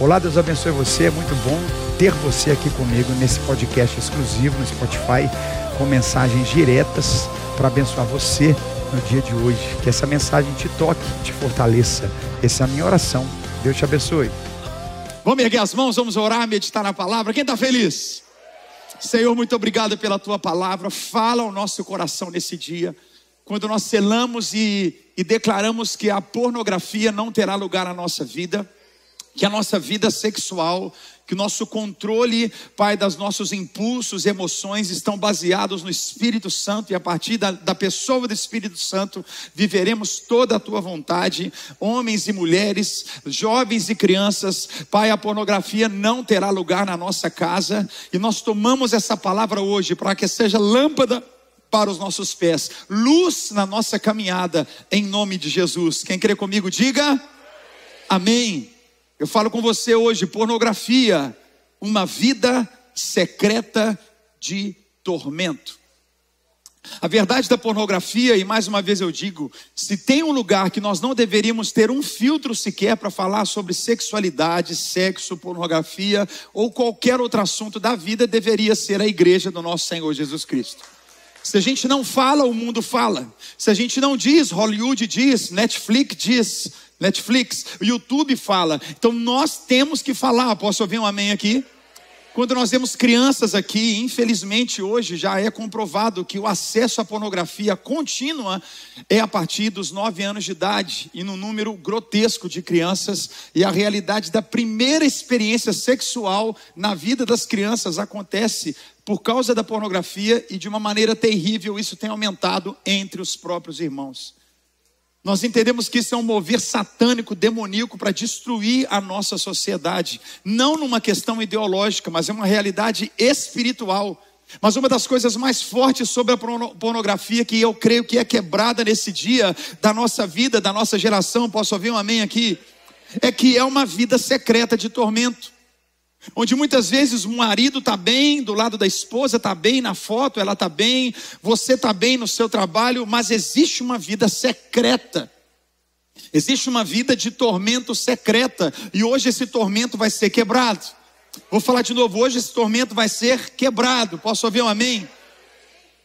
Olá, Deus abençoe você. É muito bom ter você aqui comigo nesse podcast exclusivo no Spotify, com mensagens diretas para abençoar você no dia de hoje. Que essa mensagem te toque, te fortaleça. Essa é a minha oração. Deus te abençoe. Vamos erguer as mãos, vamos orar, meditar na palavra. Quem está feliz? Senhor, muito obrigado pela tua palavra. Fala ao nosso coração nesse dia. Quando nós selamos e, e declaramos que a pornografia não terá lugar na nossa vida que a nossa vida sexual, que o nosso controle, Pai, das nossos impulsos, emoções estão baseados no Espírito Santo e a partir da, da pessoa do Espírito Santo viveremos toda a tua vontade, homens e mulheres, jovens e crianças, Pai, a pornografia não terá lugar na nossa casa e nós tomamos essa palavra hoje para que seja lâmpada para os nossos pés, luz na nossa caminhada, em nome de Jesus. Quem crê comigo, diga amém. Eu falo com você hoje, pornografia, uma vida secreta de tormento. A verdade da pornografia, e mais uma vez eu digo, se tem um lugar que nós não deveríamos ter um filtro sequer para falar sobre sexualidade, sexo, pornografia ou qualquer outro assunto da vida, deveria ser a igreja do nosso Senhor Jesus Cristo. Se a gente não fala, o mundo fala. Se a gente não diz, Hollywood diz, Netflix diz, Netflix, YouTube fala. Então nós temos que falar. Posso ouvir um amém aqui? Quando nós vemos crianças aqui, infelizmente hoje já é comprovado que o acesso à pornografia contínua é a partir dos nove anos de idade e no número grotesco de crianças e a realidade da primeira experiência sexual na vida das crianças acontece por causa da pornografia e de uma maneira terrível isso tem aumentado entre os próprios irmãos. Nós entendemos que isso é um mover satânico, demoníaco para destruir a nossa sociedade, não numa questão ideológica, mas é uma realidade espiritual. Mas uma das coisas mais fortes sobre a pornografia que eu creio que é quebrada nesse dia da nossa vida, da nossa geração, posso ouvir um amém aqui? É que é uma vida secreta de tormento. Onde muitas vezes o marido está bem, do lado da esposa está bem na foto, ela está bem, você está bem no seu trabalho, mas existe uma vida secreta. Existe uma vida de tormento secreta, e hoje esse tormento vai ser quebrado. Vou falar de novo, hoje esse tormento vai ser quebrado. Posso ouvir um amém?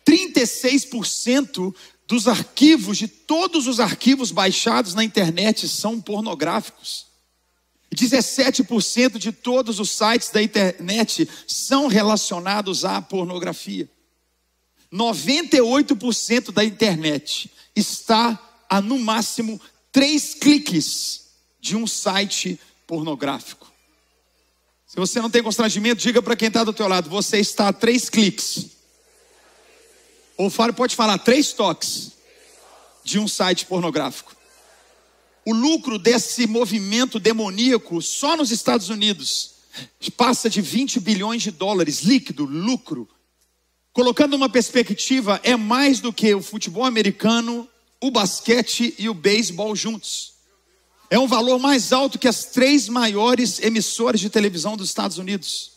36% dos arquivos, de todos os arquivos baixados na internet, são pornográficos. 17% de todos os sites da internet são relacionados à pornografia. 98% da internet está a no máximo três cliques de um site pornográfico. Se você não tem constrangimento, diga para quem está do teu lado, você está a três cliques. Ou pode falar, três toques de um site pornográfico o lucro desse movimento demoníaco só nos Estados Unidos passa de 20 bilhões de dólares líquido, lucro. Colocando uma perspectiva, é mais do que o futebol americano, o basquete e o beisebol juntos. É um valor mais alto que as três maiores emissoras de televisão dos Estados Unidos.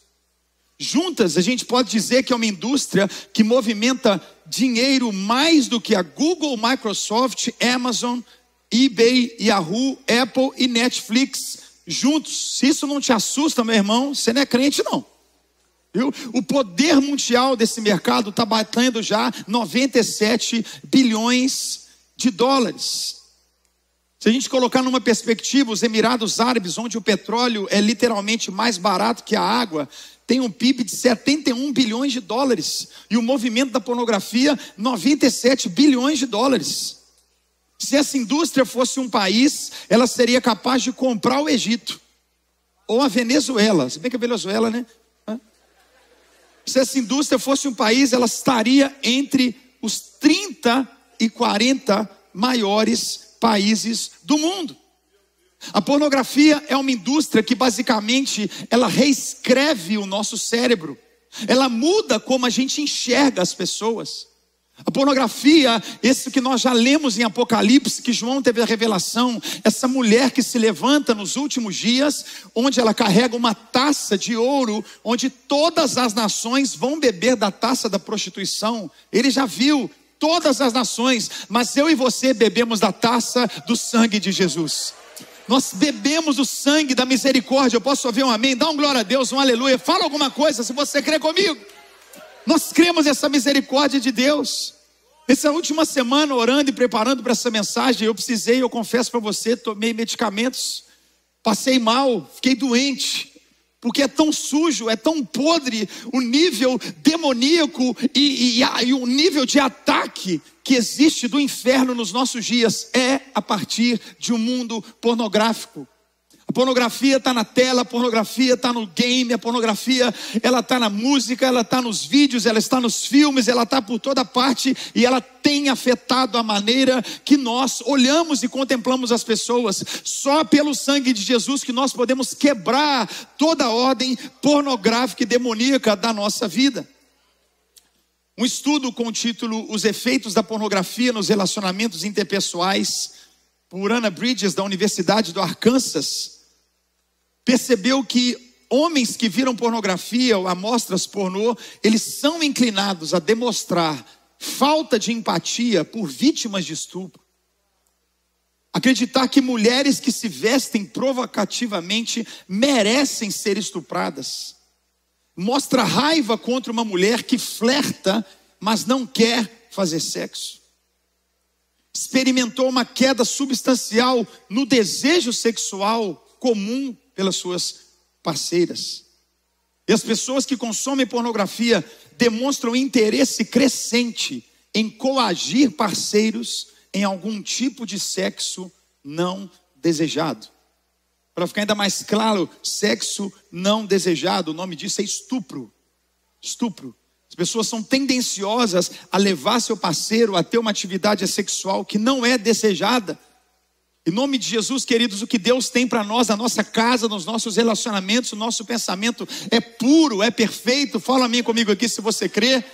Juntas, a gente pode dizer que é uma indústria que movimenta dinheiro mais do que a Google, Microsoft, Amazon, eBay, Yahoo, Apple e Netflix juntos. Se isso não te assusta, meu irmão, você não é crente, não. Viu? O poder mundial desse mercado está batendo já 97 bilhões de dólares. Se a gente colocar numa perspectiva, os Emirados Árabes, onde o petróleo é literalmente mais barato que a água, tem um PIB de 71 bilhões de dólares. E o movimento da pornografia, 97 bilhões de dólares. Se essa indústria fosse um país, ela seria capaz de comprar o Egito ou a Venezuela. Se bem que a Venezuela, né? Se essa indústria fosse um país, ela estaria entre os 30 e 40 maiores países do mundo. A pornografia é uma indústria que basicamente ela reescreve o nosso cérebro. Ela muda como a gente enxerga as pessoas. A pornografia, esse que nós já lemos em Apocalipse, que João teve a revelação, essa mulher que se levanta nos últimos dias, onde ela carrega uma taça de ouro, onde todas as nações vão beber da taça da prostituição. Ele já viu todas as nações, mas eu e você bebemos da taça do sangue de Jesus. Nós bebemos o sangue da misericórdia. Eu posso ouvir um amém? Dá um glória a Deus, um aleluia. Fala alguma coisa se você crê comigo. Nós cremos essa misericórdia de Deus. Essa última semana, orando e preparando para essa mensagem, eu precisei, eu confesso para você, tomei medicamentos, passei mal, fiquei doente, porque é tão sujo, é tão podre o nível demoníaco e, e, e, o nível de ataque que existe do inferno nos nossos dias é a partir de um mundo pornográfico. A pornografia está na tela, a pornografia está no game, a pornografia ela está na música, ela está nos vídeos, ela está nos filmes, ela está por toda parte e ela tem afetado a maneira que nós olhamos e contemplamos as pessoas. Só pelo sangue de Jesus que nós podemos quebrar toda a ordem pornográfica e demoníaca da nossa vida. Um estudo com o título Os efeitos da pornografia nos relacionamentos interpessoais, por Anna Bridges, da Universidade do Arkansas, percebeu que homens que viram pornografia ou amostras pornô, eles são inclinados a demonstrar falta de empatia por vítimas de estupro. Acreditar que mulheres que se vestem provocativamente merecem ser estupradas. Mostra raiva contra uma mulher que flerta, mas não quer fazer sexo. Experimentou uma queda substancial no desejo sexual comum pelas suas parceiras. E as pessoas que consomem pornografia demonstram interesse crescente em coagir parceiros em algum tipo de sexo não desejado. Para ficar ainda mais claro, sexo não desejado, o nome disso é estupro. Estupro. As pessoas são tendenciosas a levar seu parceiro a ter uma atividade sexual que não é desejada em nome de Jesus, queridos, o que Deus tem para nós, na nossa casa, nos nossos relacionamentos, o nosso pensamento é puro, é perfeito. Fala a mim comigo aqui se você crê.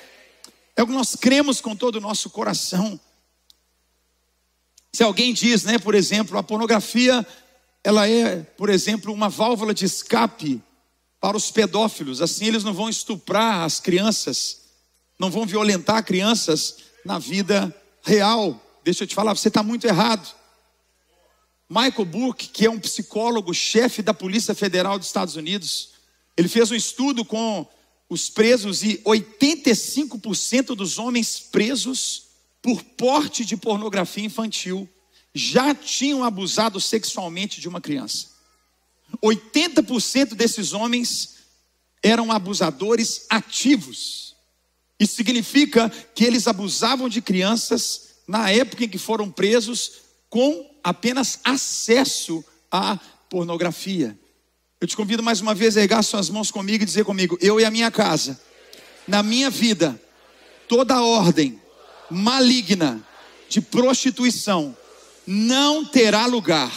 É o que nós cremos com todo o nosso coração. Se alguém diz, né, por exemplo, a pornografia, ela é, por exemplo, uma válvula de escape para os pedófilos, assim eles não vão estuprar as crianças, não vão violentar crianças na vida real. Deixa eu te falar, você está muito errado. Michael Burke, que é um psicólogo, chefe da Polícia Federal dos Estados Unidos, ele fez um estudo com os presos e 85% dos homens presos por porte de pornografia infantil já tinham abusado sexualmente de uma criança. 80% desses homens eram abusadores ativos. Isso significa que eles abusavam de crianças na época em que foram presos com apenas acesso à pornografia. Eu te convido mais uma vez a ergar suas mãos comigo e dizer comigo: eu e a minha casa, na minha vida, toda ordem maligna de prostituição não terá lugar.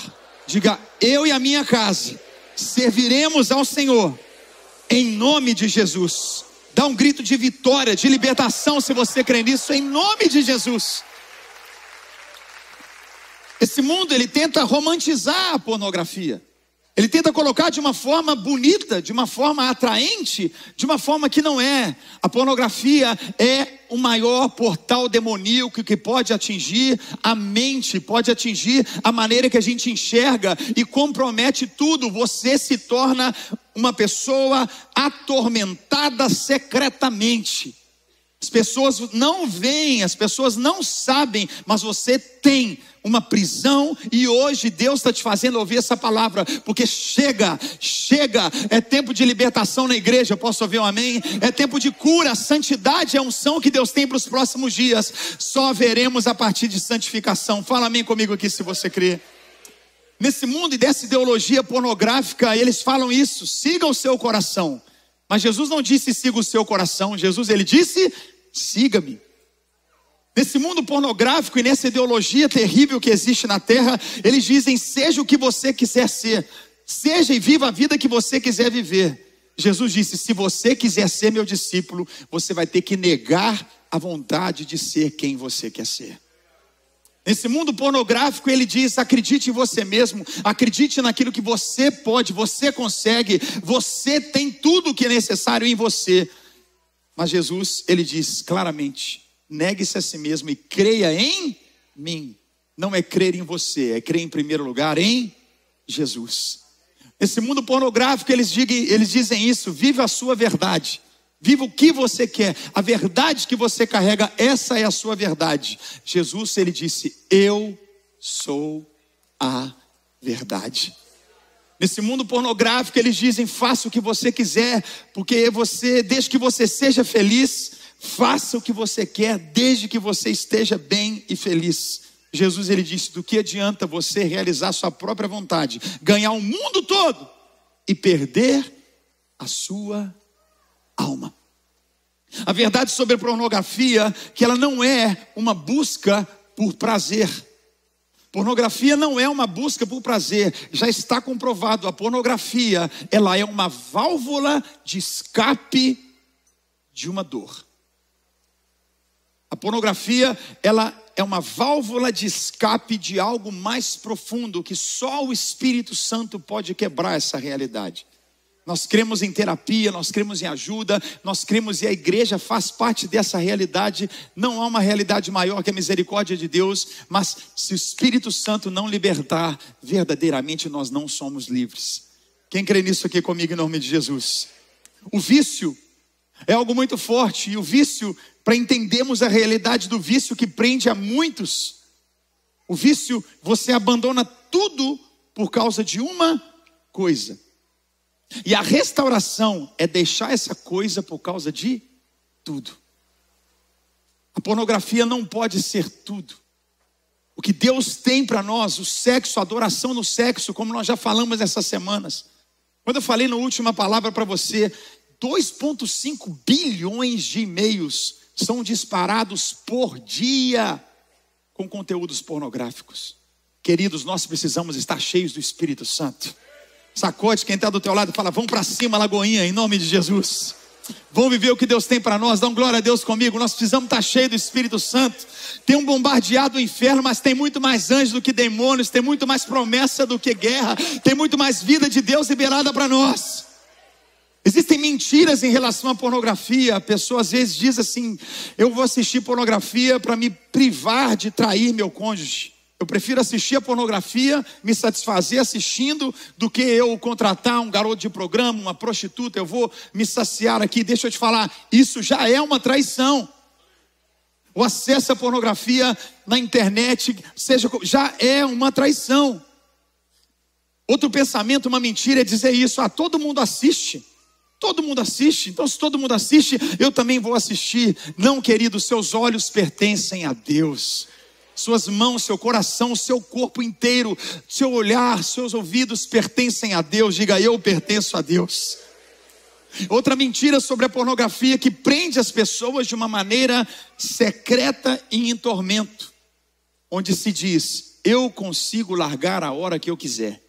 Diga, eu e a minha casa serviremos ao Senhor, em nome de Jesus. Dá um grito de vitória, de libertação, se você crê nisso, em nome de Jesus. Esse mundo ele tenta romantizar a pornografia. Ele tenta colocar de uma forma bonita, de uma forma atraente, de uma forma que não é. A pornografia é o maior portal demoníaco que pode atingir a mente, pode atingir a maneira que a gente enxerga e compromete tudo. Você se torna uma pessoa atormentada secretamente. As pessoas não veem, as pessoas não sabem, mas você tem uma prisão e hoje Deus está te fazendo ouvir essa palavra, porque chega, chega, é tempo de libertação na igreja, posso ouvir um amém? É tempo de cura, santidade é a unção que Deus tem para os próximos dias, só veremos a partir de santificação. Fala amém comigo aqui se você crê. Nesse mundo e dessa ideologia pornográfica, eles falam isso, siga o seu coração. Mas Jesus não disse siga o seu coração, Jesus ele disse siga-me. Nesse mundo pornográfico e nessa ideologia terrível que existe na terra, eles dizem: seja o que você quiser ser, seja e viva a vida que você quiser viver. Jesus disse: se você quiser ser meu discípulo, você vai ter que negar a vontade de ser quem você quer ser. Nesse mundo pornográfico, ele diz: acredite em você mesmo, acredite naquilo que você pode, você consegue, você tem tudo o que é necessário em você. Mas Jesus, ele diz claramente: negue-se a si mesmo e creia em mim. Não é crer em você, é crer em primeiro lugar em Jesus. Nesse mundo pornográfico, eles, eles dizem isso: viva a sua verdade. Viva o que você quer, a verdade que você carrega, essa é a sua verdade. Jesus, ele disse: Eu sou a verdade. Nesse mundo pornográfico, eles dizem: faça o que você quiser, porque você, desde que você seja feliz, faça o que você quer, desde que você esteja bem e feliz. Jesus ele disse: do que adianta você realizar sua própria vontade, ganhar o mundo todo e perder a sua alma. A verdade sobre a pornografia que ela não é uma busca por prazer. Pornografia não é uma busca por prazer, já está comprovado. A pornografia, ela é uma válvula de escape de uma dor. A pornografia, ela é uma válvula de escape de algo mais profundo que só o Espírito Santo pode quebrar essa realidade. Nós cremos em terapia, nós cremos em ajuda, nós cremos e a igreja faz parte dessa realidade. Não há uma realidade maior que a misericórdia de Deus, mas se o Espírito Santo não libertar, verdadeiramente nós não somos livres. Quem crê nisso aqui comigo em nome de Jesus? O vício é algo muito forte, e o vício, para entendermos a realidade do vício que prende a muitos, o vício, você abandona tudo por causa de uma coisa. E a restauração é deixar essa coisa por causa de tudo. A pornografia não pode ser tudo. O que Deus tem para nós, o sexo, a adoração no sexo, como nós já falamos essas semanas. Quando eu falei na última palavra para você, 2,5 bilhões de e-mails são disparados por dia com conteúdos pornográficos. Queridos, nós precisamos estar cheios do Espírito Santo. Sacode quem está do teu lado e fala: Vamos para cima, Lagoinha, em nome de Jesus. Vamos viver o que Deus tem para nós. Um glória a Deus comigo. Nós precisamos estar tá cheios do Espírito Santo. Tem um bombardeado o inferno, mas tem muito mais anjos do que demônios. Tem muito mais promessa do que guerra. Tem muito mais vida de Deus liberada para nós. Existem mentiras em relação à pornografia. A pessoa às vezes diz assim: Eu vou assistir pornografia para me privar de trair meu cônjuge. Eu prefiro assistir a pornografia, me satisfazer assistindo, do que eu contratar um garoto de programa, uma prostituta. Eu vou me saciar aqui. Deixa eu te falar, isso já é uma traição. O acesso à pornografia na internet, seja já é uma traição. Outro pensamento, uma mentira, é dizer isso: ah, todo mundo assiste. Todo mundo assiste, então se todo mundo assiste, eu também vou assistir. Não, querido, seus olhos pertencem a Deus suas mãos, seu coração, seu corpo inteiro, seu olhar, seus ouvidos pertencem a Deus. Diga, eu pertenço a Deus. Outra mentira sobre a pornografia que prende as pessoas de uma maneira secreta e em tormento, onde se diz: eu consigo largar a hora que eu quiser,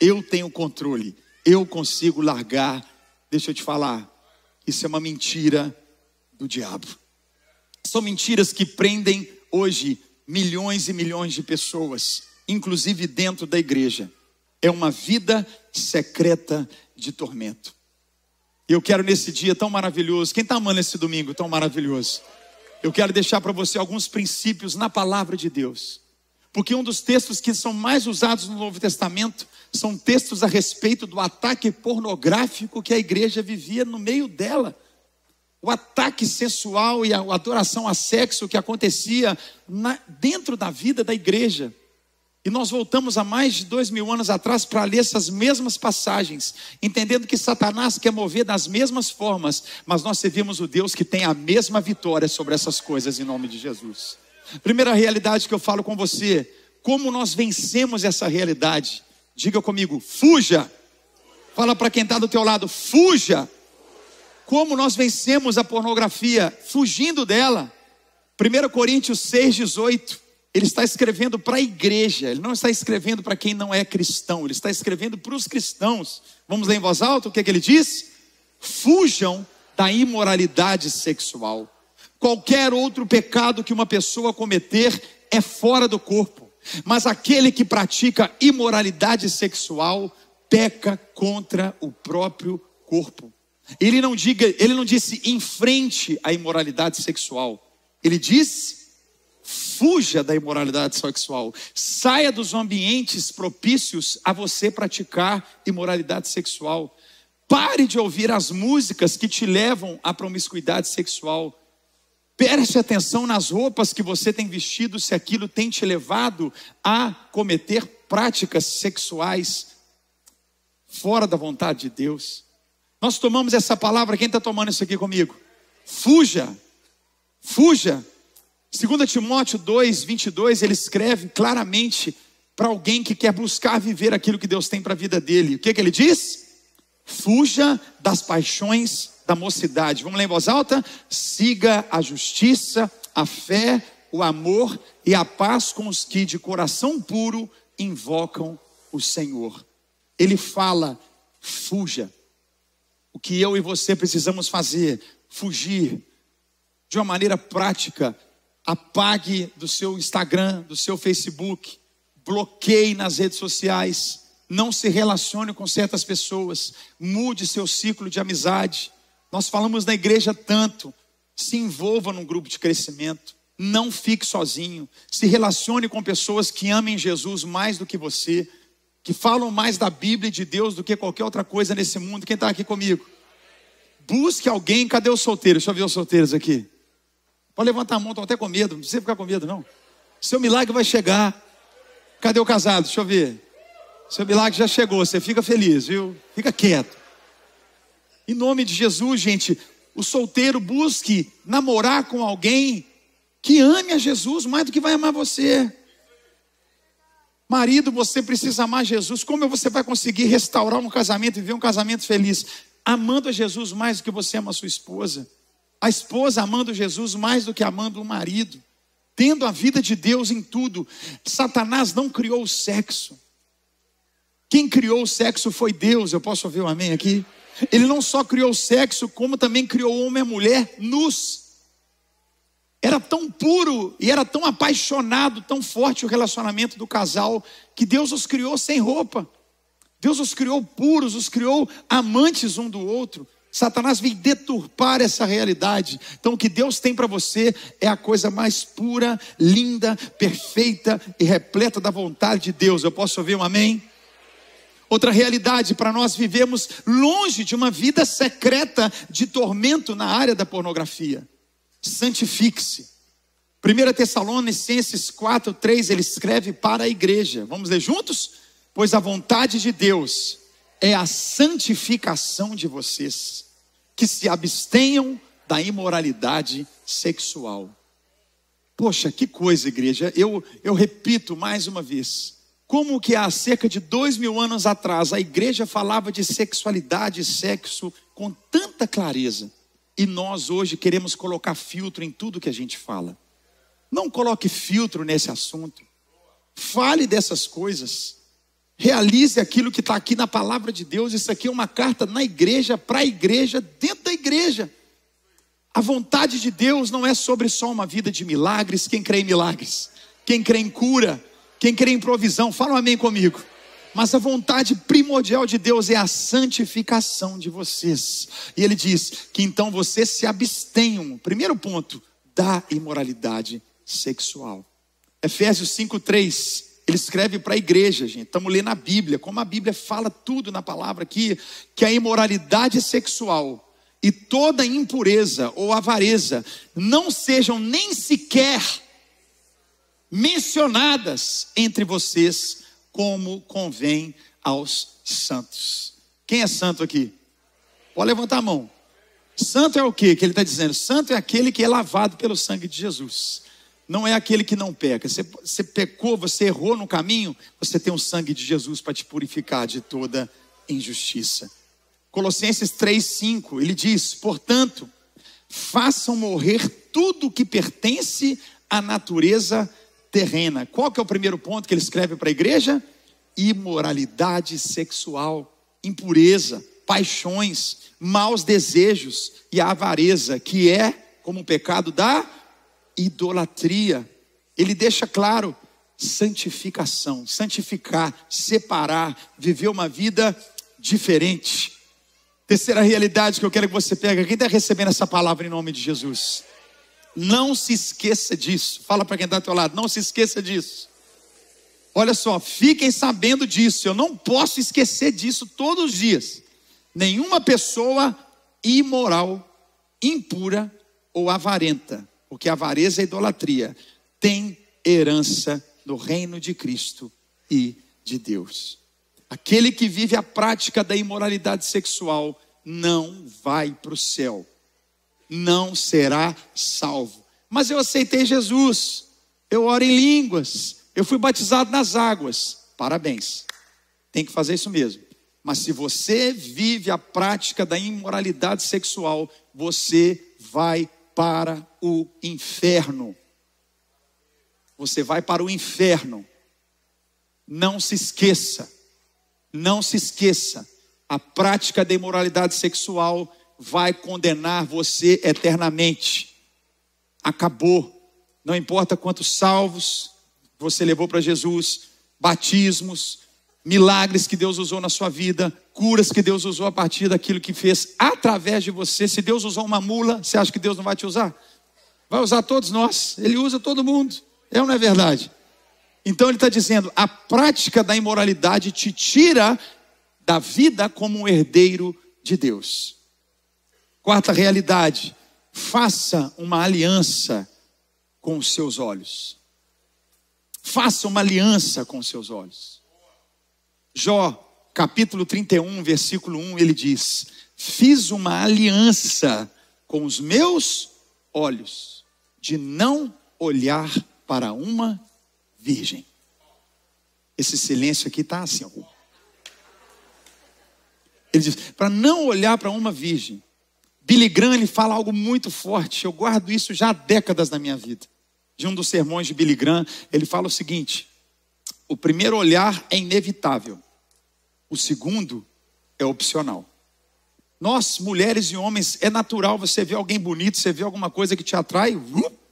eu tenho controle, eu consigo largar. Deixa eu te falar, isso é uma mentira do diabo. São mentiras que prendem hoje milhões e milhões de pessoas, inclusive dentro da igreja. É uma vida secreta de tormento. Eu quero nesse dia tão maravilhoso, quem está amando esse domingo tão maravilhoso? Eu quero deixar para você alguns princípios na palavra de Deus. Porque um dos textos que são mais usados no Novo Testamento são textos a respeito do ataque pornográfico que a igreja vivia no meio dela o ataque sensual e a adoração a sexo que acontecia na, dentro da vida da igreja. E nós voltamos a mais de dois mil anos atrás para ler essas mesmas passagens, entendendo que Satanás quer mover das mesmas formas, mas nós servimos o Deus que tem a mesma vitória sobre essas coisas em nome de Jesus. Primeira realidade que eu falo com você, como nós vencemos essa realidade? Diga comigo, fuja. Fala para quem está do teu lado, fuja como nós vencemos a pornografia? Fugindo dela. 1 Coríntios 6,18. Ele está escrevendo para a igreja, ele não está escrevendo para quem não é cristão, ele está escrevendo para os cristãos. Vamos ler em voz alta o que, é que ele diz? Fujam da imoralidade sexual. Qualquer outro pecado que uma pessoa cometer é fora do corpo, mas aquele que pratica imoralidade sexual peca contra o próprio corpo. Ele não diga, ele não disse enfrente a imoralidade sexual. Ele disse Fuja da imoralidade sexual. Saia dos ambientes propícios a você praticar imoralidade sexual. Pare de ouvir as músicas que te levam à promiscuidade sexual. Preste atenção nas roupas que você tem vestido, se aquilo tem te levado a cometer práticas sexuais fora da vontade de Deus. Nós tomamos essa palavra, quem está tomando isso aqui comigo? Fuja, fuja. 2 Timóteo 2, 22, ele escreve claramente para alguém que quer buscar viver aquilo que Deus tem para a vida dele. O que, que ele diz? Fuja das paixões da mocidade. Vamos ler em voz alta? Siga a justiça, a fé, o amor e a paz com os que de coração puro invocam o Senhor. Ele fala: fuja. O que eu e você precisamos fazer? Fugir de uma maneira prática. Apague do seu Instagram, do seu Facebook, bloqueie nas redes sociais, não se relacione com certas pessoas, mude seu ciclo de amizade. Nós falamos na igreja tanto, se envolva num grupo de crescimento, não fique sozinho, se relacione com pessoas que amem Jesus mais do que você, que falam mais da Bíblia e de Deus do que qualquer outra coisa nesse mundo. Quem está aqui comigo? Busque alguém, cadê os solteiros? Deixa eu ver os solteiros aqui. Pode levantar a mão, estou até com medo, não precisa ficar com medo, não. Seu milagre vai chegar. Cadê o casado? Deixa eu ver. Seu milagre já chegou, você fica feliz, viu? Fica quieto. Em nome de Jesus, gente, o solteiro busque namorar com alguém que ame a Jesus mais do que vai amar você. Marido, você precisa amar Jesus. Como você vai conseguir restaurar um casamento e ver um casamento feliz? Amando a Jesus mais do que você ama a sua esposa. A esposa amando Jesus mais do que amando o marido. Tendo a vida de Deus em tudo. Satanás não criou o sexo. Quem criou o sexo foi Deus. Eu posso ouvir um amém aqui? Ele não só criou o sexo, como também criou o homem e a mulher nus. Era tão puro e era tão apaixonado, tão forte o relacionamento do casal, que Deus os criou sem roupa. Deus os criou puros, os criou amantes um do outro. Satanás vem deturpar essa realidade. Então, o que Deus tem para você é a coisa mais pura, linda, perfeita e repleta da vontade de Deus. Eu posso ouvir um amém? Outra realidade para nós vivemos longe de uma vida secreta de tormento na área da pornografia santifique-se. 1 Tessalonicenses 4, 3, ele escreve para a igreja. Vamos ler juntos? Pois a vontade de Deus é a santificação de vocês, que se abstenham da imoralidade sexual. Poxa, que coisa, igreja. Eu, eu repito mais uma vez. Como que há cerca de dois mil anos atrás a igreja falava de sexualidade e sexo com tanta clareza. E nós hoje queremos colocar filtro em tudo que a gente fala. Não coloque filtro nesse assunto. Fale dessas coisas. Realize aquilo que está aqui na palavra de Deus. Isso aqui é uma carta na igreja, para a igreja, dentro da igreja. A vontade de Deus não é sobre só uma vida de milagres. Quem crê em milagres? Quem crê em cura? Quem crê em provisão? Fala um amém comigo. Mas a vontade primordial de Deus é a santificação de vocês. E ele diz que então vocês se abstenham, primeiro ponto, da imoralidade sexual. Efésios 5:3, ele escreve para a igreja, gente. Estamos lendo a Bíblia, como a Bíblia fala tudo na palavra aqui, que a imoralidade sexual e toda impureza ou avareza não sejam nem sequer mencionadas entre vocês como convém aos santos. Quem é santo aqui? Pode levantar a mão. Santo é o que que ele está dizendo? Santo é aquele que é lavado pelo sangue de Jesus. Não é aquele que não peca. Você, você pecou, você errou no caminho, você tem o sangue de Jesus para te purificar de toda injustiça. Colossenses 3,5, ele diz: portanto, façam morrer tudo que pertence à natureza terrena. Qual que é o primeiro ponto que ele escreve para a igreja? Imoralidade sexual, impureza, paixões, maus desejos e a avareza, que é como o pecado da idolatria. Ele deixa claro santificação, santificar, separar, viver uma vida diferente. Terceira realidade que eu quero que você pegue, quem está recebendo essa palavra em nome de Jesus? Não se esqueça disso. Fala para quem está ao teu lado, não se esqueça disso. Olha só, fiquem sabendo disso. Eu não posso esquecer disso todos os dias. Nenhuma pessoa imoral, impura ou avarenta, porque avareza é idolatria, tem herança no reino de Cristo e de Deus. Aquele que vive a prática da imoralidade sexual não vai para o céu, não será salvo. Mas eu aceitei Jesus, eu oro em línguas, eu fui batizado nas águas. Parabéns, tem que fazer isso mesmo. Mas se você vive a prática da imoralidade sexual, você vai para o inferno. Você vai para o inferno. Não se esqueça, não se esqueça, a prática da imoralidade sexual vai condenar você eternamente. Acabou. Não importa quantos salvos você levou para Jesus, batismos, milagres que Deus usou na sua vida, curas que Deus usou a partir daquilo que fez através de você. Se Deus usou uma mula, você acha que Deus não vai te usar? Vai usar todos nós, Ele usa todo mundo. É ou não é verdade? Então ele está dizendo: a prática da imoralidade te tira da vida como um herdeiro de Deus. Quarta realidade: faça uma aliança com os seus olhos. Faça uma aliança com os seus olhos. Jó, capítulo 31, versículo 1, ele diz: Fiz uma aliança com os meus olhos, de não olhar para uma virgem. Esse silêncio aqui está assim. Ó. Ele diz: para não olhar para uma virgem. Billy Graham ele fala algo muito forte. Eu guardo isso já há décadas na minha vida. De um dos sermões de Billy Graham, ele fala o seguinte: o primeiro olhar é inevitável, o segundo é opcional. Nós, mulheres e homens, é natural você ver alguém bonito, você vê alguma coisa que te atrai,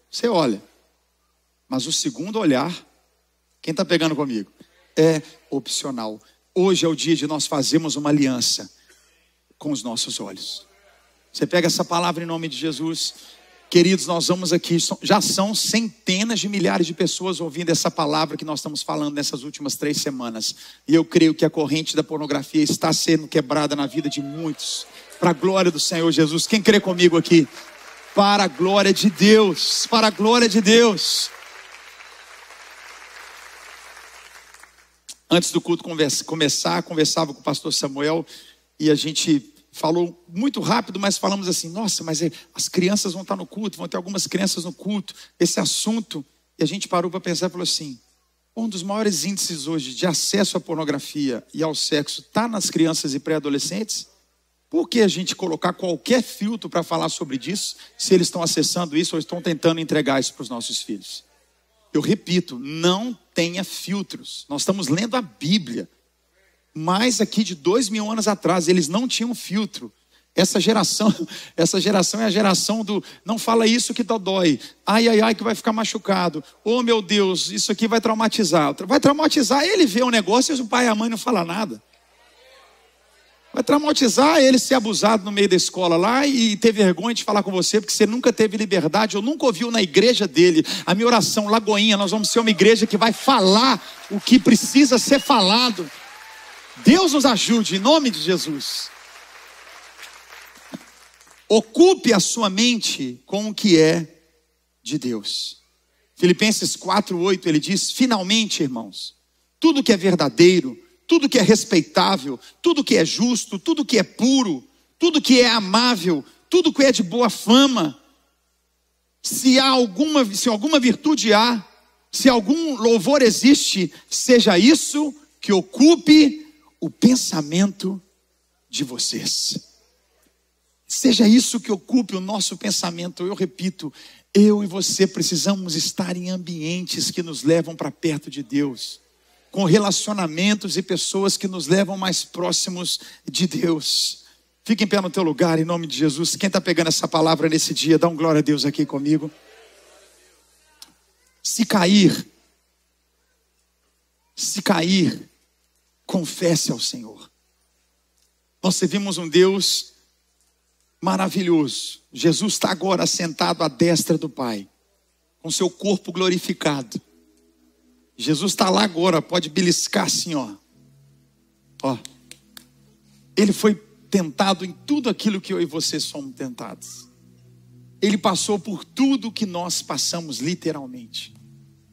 você olha. Mas o segundo olhar, quem está pegando comigo? É opcional. Hoje é o dia de nós fazermos uma aliança com os nossos olhos. Você pega essa palavra em nome de Jesus. Queridos, nós vamos aqui, já são centenas de milhares de pessoas ouvindo essa palavra que nós estamos falando nessas últimas três semanas. E eu creio que a corrente da pornografia está sendo quebrada na vida de muitos. Para a glória do Senhor Jesus. Quem crê comigo aqui? Para a glória de Deus. Para a glória de Deus. Antes do culto começar, conversava com o pastor Samuel e a gente falou muito rápido, mas falamos assim: nossa, mas é, as crianças vão estar no culto, vão ter algumas crianças no culto, esse assunto. E a gente parou para pensar e falou assim: um dos maiores índices hoje de acesso à pornografia e ao sexo está nas crianças e pré-adolescentes. Por que a gente colocar qualquer filtro para falar sobre isso, se eles estão acessando isso ou estão tentando entregar isso para os nossos filhos? Eu repito, não tenha filtros. Nós estamos lendo a Bíblia. Mas aqui de dois mil anos atrás, eles não tinham filtro. Essa geração, essa geração é a geração do não fala isso que dói. Ai, ai, ai, que vai ficar machucado. Oh, meu Deus, isso aqui vai traumatizar. Vai traumatizar, ele vê o negócio e o pai e a mãe não falam nada. Vai traumatizar ele ser abusado no meio da escola lá e ter vergonha de falar com você, porque você nunca teve liberdade, ou nunca ouviu na igreja dele. A minha oração, Lagoinha, nós vamos ser uma igreja que vai falar o que precisa ser falado. Deus nos ajude, em nome de Jesus. Ocupe a sua mente com o que é de Deus. Filipenses 4:8 ele diz: "Finalmente, irmãos, tudo que é verdadeiro, tudo que é respeitável, tudo que é justo, tudo que é puro, tudo que é amável, tudo que é de boa fama, se há alguma, se alguma virtude há, se algum louvor existe, seja isso que ocupe o pensamento de vocês. Seja isso que ocupe o nosso pensamento. Eu repito, eu e você precisamos estar em ambientes que nos levam para perto de Deus com relacionamentos e pessoas que nos levam mais próximos de Deus. Fique em pé no teu lugar, em nome de Jesus. Quem está pegando essa palavra nesse dia, dá um glória a Deus aqui comigo. Se cair, se cair, confesse ao Senhor. Nós servimos um Deus maravilhoso. Jesus está agora sentado à destra do Pai, com seu corpo glorificado. Jesus está lá agora, pode beliscar assim, ó. Ó. Ele foi tentado em tudo aquilo que eu e você somos tentados. Ele passou por tudo que nós passamos, literalmente.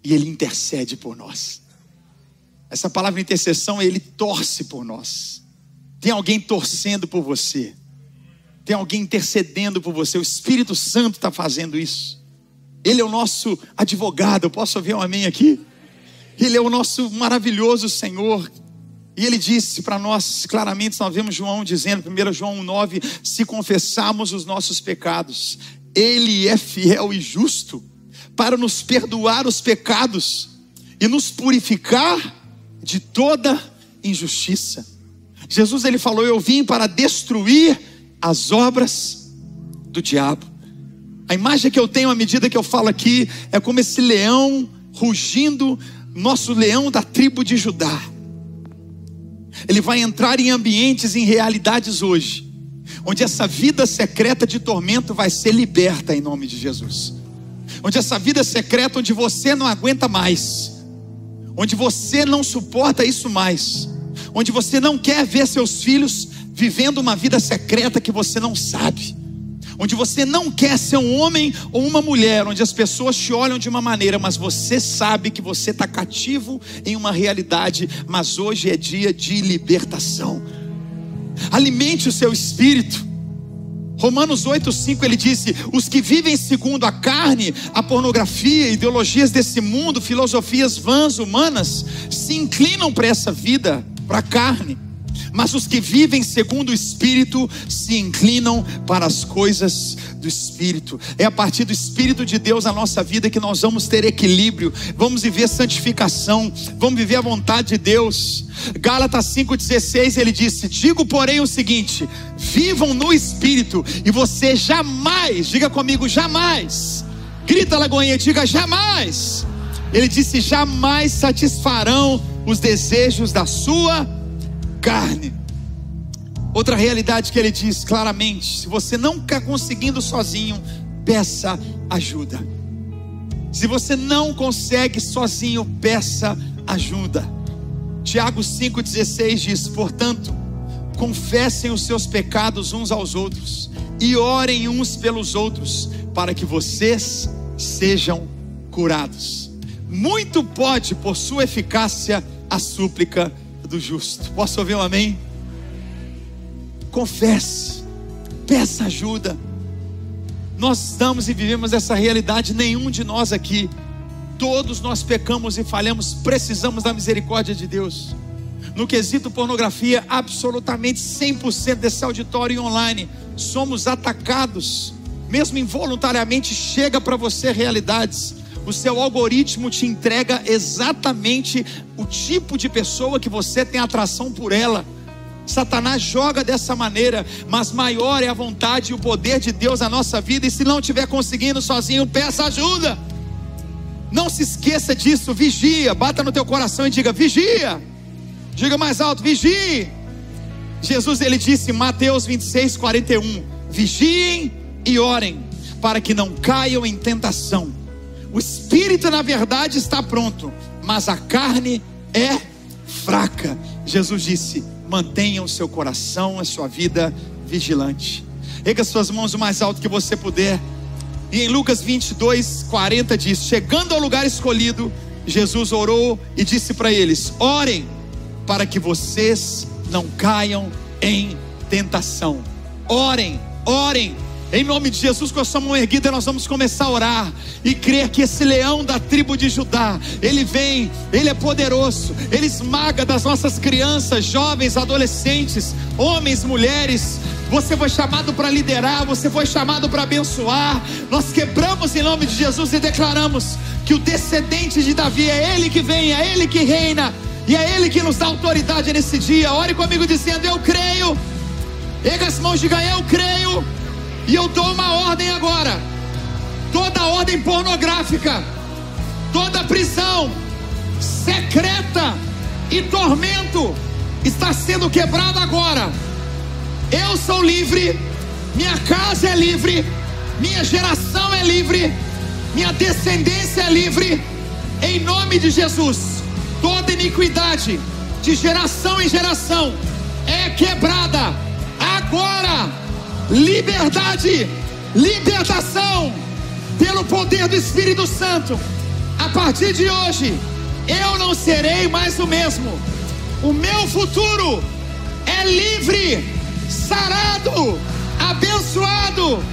E ele intercede por nós. Essa palavra intercessão, ele torce por nós. Tem alguém torcendo por você. Tem alguém intercedendo por você. O Espírito Santo está fazendo isso. Ele é o nosso advogado. Eu posso ouvir um amém aqui? Ele é o nosso maravilhoso Senhor. E ele disse para nós claramente, nós vemos João dizendo, 1 João 9: se confessarmos os nossos pecados, Ele é fiel e justo para nos perdoar os pecados e nos purificar de toda injustiça. Jesus ele falou: Eu vim para destruir as obras do diabo. A imagem que eu tenho à medida que eu falo aqui é como esse leão rugindo, nosso leão da tribo de Judá. Ele vai entrar em ambientes, em realidades hoje, onde essa vida secreta de tormento vai ser liberta em nome de Jesus. Onde essa vida secreta, onde você não aguenta mais, onde você não suporta isso mais, onde você não quer ver seus filhos vivendo uma vida secreta que você não sabe, onde você não quer ser um homem ou uma mulher, onde as pessoas te olham de uma maneira, mas você sabe que você está cativo em uma realidade, mas hoje é dia de libertação. Alimente o seu espírito. Romanos 8,5 ele disse: Os que vivem segundo a carne, a pornografia, ideologias desse mundo, filosofias vãs humanas, se inclinam para essa vida, para a carne mas os que vivem segundo o Espírito se inclinam para as coisas do Espírito. É a partir do Espírito de Deus na nossa vida que nós vamos ter equilíbrio, vamos viver santificação, vamos viver a vontade de Deus. Gálatas 5,16 ele disse: Digo, porém, o seguinte: vivam no Espírito, e você jamais, diga comigo, jamais, grita Lagoinha, diga jamais. Ele disse: jamais satisfarão os desejos da sua carne. Outra realidade que ele diz claramente: se você não está conseguindo sozinho, peça ajuda. Se você não consegue sozinho, peça ajuda. Tiago 5,16 diz: portanto, confessem os seus pecados uns aos outros e orem uns pelos outros, para que vocês sejam curados. Muito pode, por sua eficácia, a súplica do justo. Posso ouvir um amém? Confesse, peça ajuda. Nós estamos e vivemos essa realidade, nenhum de nós aqui, todos nós pecamos e falhamos, precisamos da misericórdia de Deus. No quesito pornografia, absolutamente 100% desse auditório online, somos atacados, mesmo involuntariamente, chega para você realidades o seu algoritmo te entrega exatamente o tipo de pessoa que você tem atração por ela. Satanás joga dessa maneira, mas maior é a vontade e o poder de Deus na nossa vida. E se não estiver conseguindo sozinho, peça ajuda. Não se esqueça disso, vigia, bata no teu coração e diga: vigia. Diga mais alto: vigie. Jesus ele disse em Mateus 26, 41: vigiem e orem, para que não caiam em tentação. O espírito, na verdade, está pronto, mas a carne é fraca. Jesus disse: mantenha o seu coração, a sua vida vigilante. Erga suas mãos o mais alto que você puder. E em Lucas 22, 40 diz: Chegando ao lugar escolhido, Jesus orou e disse para eles: Orem para que vocês não caiam em tentação. Orem, orem em nome de Jesus, com a sua mão erguida, nós vamos começar a orar e crer que esse leão da tribo de Judá, ele vem, ele é poderoso, ele esmaga das nossas crianças, jovens, adolescentes, homens, mulheres. Você foi chamado para liderar, você foi chamado para abençoar. Nós quebramos em nome de Jesus e declaramos que o descendente de Davi é ele que vem, é ele que reina e é ele que nos dá autoridade nesse dia. Ore comigo dizendo: Eu creio. Erga as mãos, diga: Eu creio e eu dou uma ordem agora. Toda ordem pornográfica, toda prisão secreta e tormento está sendo quebrada agora. Eu sou livre minha casa é livre, minha geração é livre, minha descendência é livre, em nome de Jesus. Toda iniquidade de geração em geração é quebrada agora. Liberdade, libertação pelo poder do Espírito Santo. A partir de hoje, eu não serei mais o mesmo. O meu futuro é livre, sarado, abençoado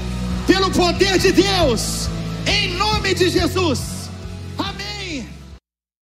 pelo poder de Deus, em nome de Jesus.